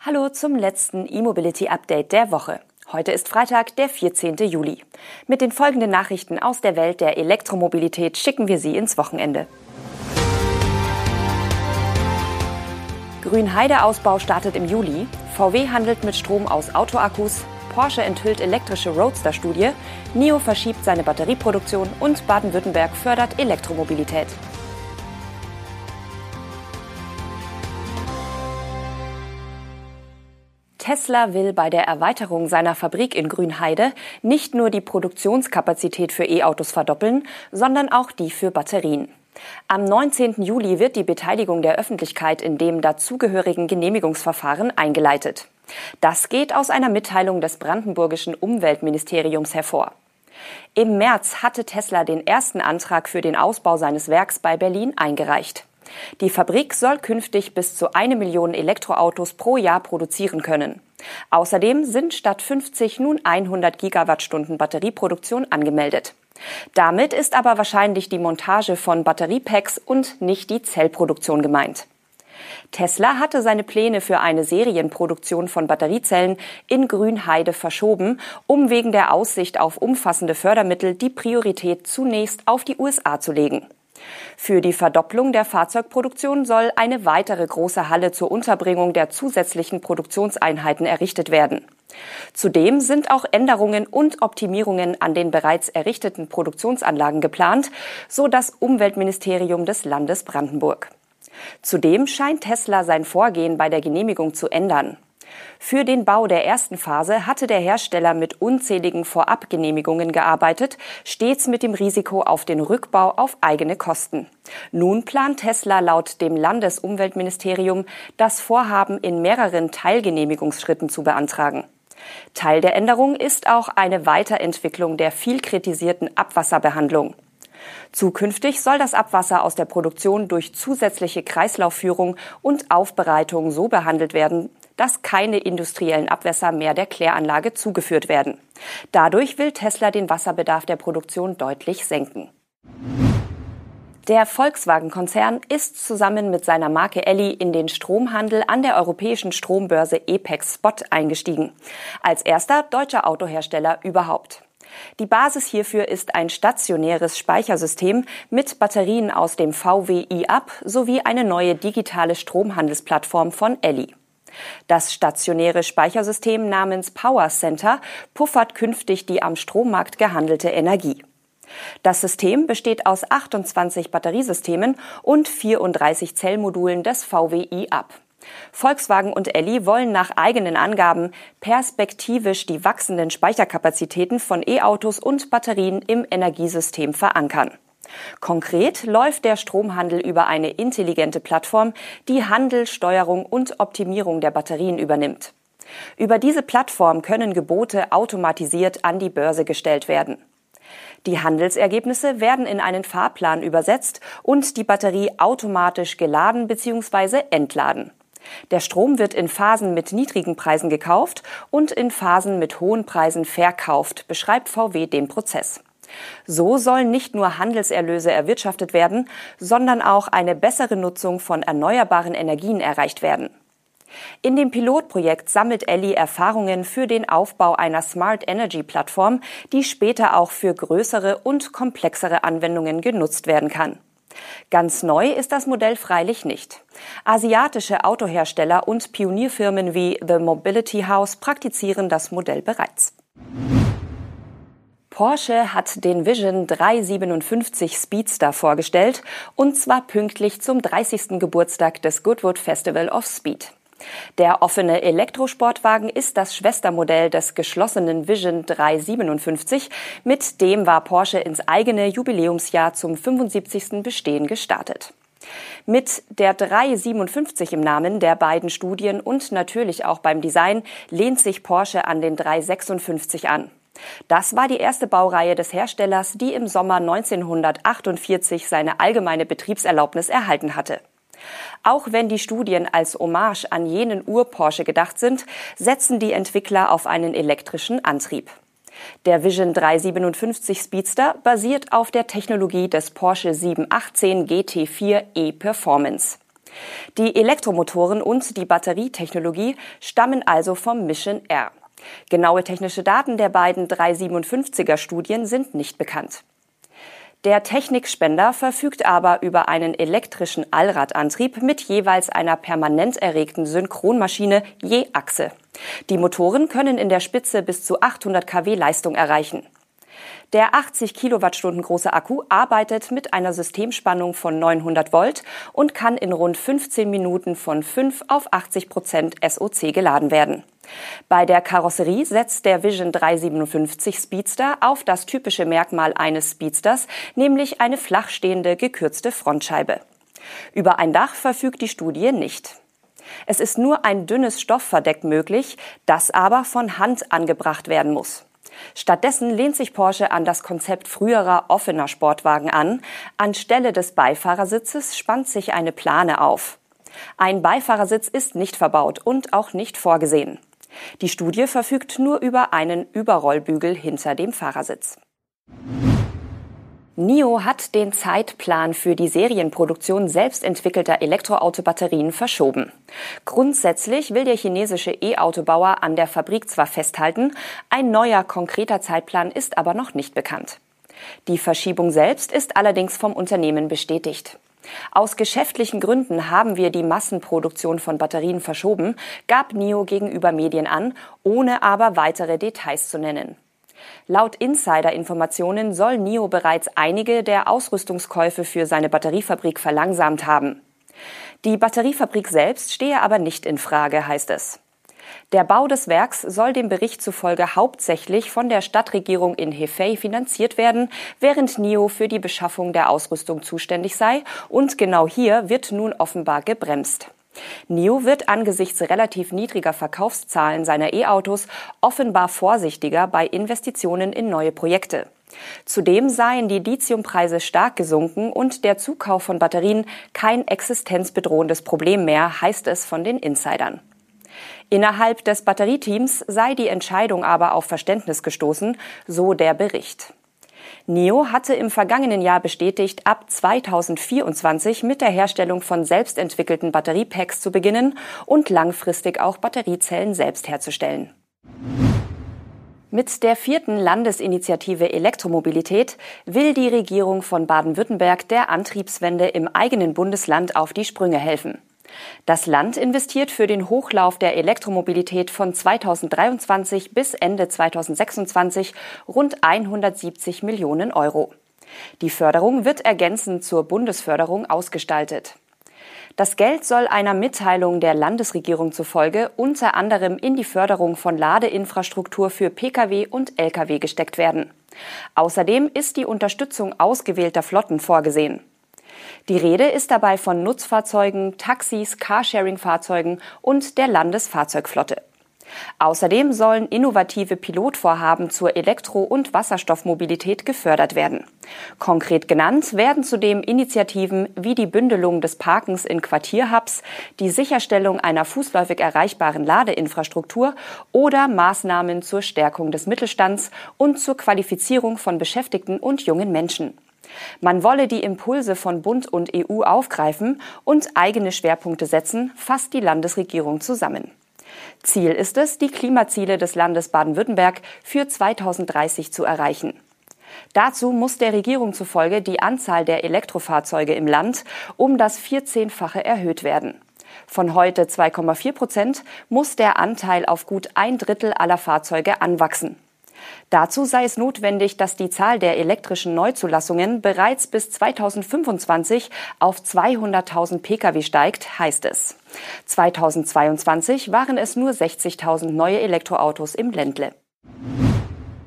Hallo zum letzten E-Mobility Update der Woche. Heute ist Freitag, der 14. Juli. Mit den folgenden Nachrichten aus der Welt der Elektromobilität schicken wir Sie ins Wochenende. Grünheide-Ausbau startet im Juli. VW handelt mit Strom aus Autoakkus. Porsche enthüllt elektrische Roadster-Studie. NIO verschiebt seine Batterieproduktion und Baden-Württemberg fördert Elektromobilität. Tesla will bei der Erweiterung seiner Fabrik in Grünheide nicht nur die Produktionskapazität für E-Autos verdoppeln, sondern auch die für Batterien. Am 19. Juli wird die Beteiligung der Öffentlichkeit in dem dazugehörigen Genehmigungsverfahren eingeleitet. Das geht aus einer Mitteilung des brandenburgischen Umweltministeriums hervor. Im März hatte Tesla den ersten Antrag für den Ausbau seines Werks bei Berlin eingereicht. Die Fabrik soll künftig bis zu eine Million Elektroautos pro Jahr produzieren können. Außerdem sind statt 50 nun 100 Gigawattstunden Batterieproduktion angemeldet. Damit ist aber wahrscheinlich die Montage von Batteriepacks und nicht die Zellproduktion gemeint. Tesla hatte seine Pläne für eine Serienproduktion von Batteriezellen in Grünheide verschoben, um wegen der Aussicht auf umfassende Fördermittel die Priorität zunächst auf die USA zu legen. Für die Verdopplung der Fahrzeugproduktion soll eine weitere große Halle zur Unterbringung der zusätzlichen Produktionseinheiten errichtet werden. Zudem sind auch Änderungen und Optimierungen an den bereits errichteten Produktionsanlagen geplant, so das Umweltministerium des Landes Brandenburg. Zudem scheint Tesla sein Vorgehen bei der Genehmigung zu ändern. Für den Bau der ersten Phase hatte der Hersteller mit unzähligen Vorabgenehmigungen gearbeitet, stets mit dem Risiko auf den Rückbau auf eigene Kosten. Nun plant Tesla laut dem Landesumweltministerium, das Vorhaben in mehreren Teilgenehmigungsschritten zu beantragen. Teil der Änderung ist auch eine Weiterentwicklung der viel kritisierten Abwasserbehandlung. Zukünftig soll das Abwasser aus der Produktion durch zusätzliche Kreislaufführung und Aufbereitung so behandelt werden, dass keine industriellen Abwässer mehr der Kläranlage zugeführt werden. Dadurch will Tesla den Wasserbedarf der Produktion deutlich senken. Der Volkswagen-Konzern ist zusammen mit seiner Marke Elli in den Stromhandel an der europäischen Strombörse EPEX Spot eingestiegen. Als erster deutscher Autohersteller überhaupt. Die Basis hierfür ist ein stationäres Speichersystem mit Batterien aus dem VW i-Up sowie eine neue digitale Stromhandelsplattform von Elli. Das stationäre Speichersystem namens Power Center puffert künftig die am Strommarkt gehandelte Energie. Das System besteht aus 28 Batteriesystemen und 34 Zellmodulen des VWI ab. Volkswagen und Elli wollen nach eigenen Angaben perspektivisch die wachsenden Speicherkapazitäten von E-Autos und Batterien im Energiesystem verankern. Konkret läuft der Stromhandel über eine intelligente Plattform, die Handel, Steuerung und Optimierung der Batterien übernimmt. Über diese Plattform können Gebote automatisiert an die Börse gestellt werden. Die Handelsergebnisse werden in einen Fahrplan übersetzt und die Batterie automatisch geladen bzw. entladen. Der Strom wird in Phasen mit niedrigen Preisen gekauft und in Phasen mit hohen Preisen verkauft, beschreibt VW den Prozess. So sollen nicht nur Handelserlöse erwirtschaftet werden, sondern auch eine bessere Nutzung von erneuerbaren Energien erreicht werden. In dem Pilotprojekt sammelt Elli Erfahrungen für den Aufbau einer Smart Energy Plattform, die später auch für größere und komplexere Anwendungen genutzt werden kann. Ganz neu ist das Modell freilich nicht. Asiatische Autohersteller und Pionierfirmen wie The Mobility House praktizieren das Modell bereits. Porsche hat den Vision 357 Speedster vorgestellt, und zwar pünktlich zum 30. Geburtstag des Goodwood Festival of Speed. Der offene Elektrosportwagen ist das Schwestermodell des geschlossenen Vision 357. Mit dem war Porsche ins eigene Jubiläumsjahr zum 75. Bestehen gestartet. Mit der 357 im Namen der beiden Studien und natürlich auch beim Design lehnt sich Porsche an den 356 an. Das war die erste Baureihe des Herstellers, die im Sommer 1948 seine allgemeine Betriebserlaubnis erhalten hatte. Auch wenn die Studien als Hommage an jenen Ur-Porsche gedacht sind, setzen die Entwickler auf einen elektrischen Antrieb. Der Vision 357 Speedster basiert auf der Technologie des Porsche 718 GT4 e Performance. Die Elektromotoren und die Batterietechnologie stammen also vom Mission R. Genaue technische Daten der beiden 357er Studien sind nicht bekannt. Der Technikspender verfügt aber über einen elektrischen Allradantrieb mit jeweils einer permanent erregten Synchronmaschine je Achse. Die Motoren können in der Spitze bis zu 800 kW Leistung erreichen. Der 80 Kilowattstunden große Akku arbeitet mit einer Systemspannung von 900 Volt und kann in rund 15 Minuten von 5 auf 80 Prozent SOC geladen werden. Bei der Karosserie setzt der Vision 357 Speedster auf das typische Merkmal eines Speedsters, nämlich eine flachstehende, gekürzte Frontscheibe. Über ein Dach verfügt die Studie nicht. Es ist nur ein dünnes Stoffverdeck möglich, das aber von Hand angebracht werden muss. Stattdessen lehnt sich Porsche an das Konzept früherer offener Sportwagen an. Anstelle des Beifahrersitzes spannt sich eine Plane auf. Ein Beifahrersitz ist nicht verbaut und auch nicht vorgesehen. Die Studie verfügt nur über einen Überrollbügel hinter dem Fahrersitz. NIO hat den Zeitplan für die Serienproduktion selbstentwickelter Elektroautobatterien verschoben. Grundsätzlich will der chinesische E-Autobauer an der Fabrik zwar festhalten, ein neuer konkreter Zeitplan ist aber noch nicht bekannt. Die Verschiebung selbst ist allerdings vom Unternehmen bestätigt. Aus geschäftlichen Gründen haben wir die Massenproduktion von Batterien verschoben, gab NIO gegenüber Medien an, ohne aber weitere Details zu nennen. Laut Insider-Informationen soll NIO bereits einige der Ausrüstungskäufe für seine Batteriefabrik verlangsamt haben. Die Batteriefabrik selbst stehe aber nicht in Frage, heißt es. Der Bau des Werks soll dem Bericht zufolge hauptsächlich von der Stadtregierung in Hefei finanziert werden, während NIO für die Beschaffung der Ausrüstung zuständig sei. Und genau hier wird nun offenbar gebremst. NIO wird angesichts relativ niedriger Verkaufszahlen seiner E-Autos offenbar vorsichtiger bei Investitionen in neue Projekte. Zudem seien die Lithiumpreise stark gesunken und der Zukauf von Batterien kein existenzbedrohendes Problem mehr, heißt es von den Insidern. Innerhalb des Batterieteams sei die Entscheidung aber auf Verständnis gestoßen, so der Bericht. NIO hatte im vergangenen Jahr bestätigt, ab 2024 mit der Herstellung von selbstentwickelten Batteriepacks zu beginnen und langfristig auch Batteriezellen selbst herzustellen. Mit der vierten Landesinitiative Elektromobilität will die Regierung von Baden-Württemberg der Antriebswende im eigenen Bundesland auf die Sprünge helfen. Das Land investiert für den Hochlauf der Elektromobilität von 2023 bis Ende 2026 rund 170 Millionen Euro. Die Förderung wird ergänzend zur Bundesförderung ausgestaltet. Das Geld soll einer Mitteilung der Landesregierung zufolge unter anderem in die Förderung von Ladeinfrastruktur für Pkw und Lkw gesteckt werden. Außerdem ist die Unterstützung ausgewählter Flotten vorgesehen. Die Rede ist dabei von Nutzfahrzeugen, Taxis, Carsharing-Fahrzeugen und der Landesfahrzeugflotte. Außerdem sollen innovative Pilotvorhaben zur Elektro- und Wasserstoffmobilität gefördert werden. Konkret genannt werden zudem Initiativen wie die Bündelung des Parkens in Quartierhubs, die Sicherstellung einer fußläufig erreichbaren Ladeinfrastruktur oder Maßnahmen zur Stärkung des Mittelstands und zur Qualifizierung von Beschäftigten und jungen Menschen. Man wolle die Impulse von Bund und EU aufgreifen und eigene Schwerpunkte setzen, fasst die Landesregierung zusammen. Ziel ist es, die Klimaziele des Landes Baden-Württemberg für 2030 zu erreichen. Dazu muss der Regierung zufolge die Anzahl der Elektrofahrzeuge im Land um das 14-fache erhöht werden. Von heute 2,4 Prozent muss der Anteil auf gut ein Drittel aller Fahrzeuge anwachsen. Dazu sei es notwendig, dass die Zahl der elektrischen Neuzulassungen bereits bis 2025 auf 200.000 Pkw steigt, heißt es. 2022 waren es nur 60.000 neue Elektroautos im Ländle.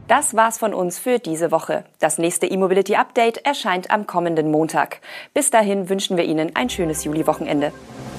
Das war's von uns für diese Woche. Das nächste E-Mobility Update erscheint am kommenden Montag. Bis dahin wünschen wir Ihnen ein schönes Juliwochenende. wochenende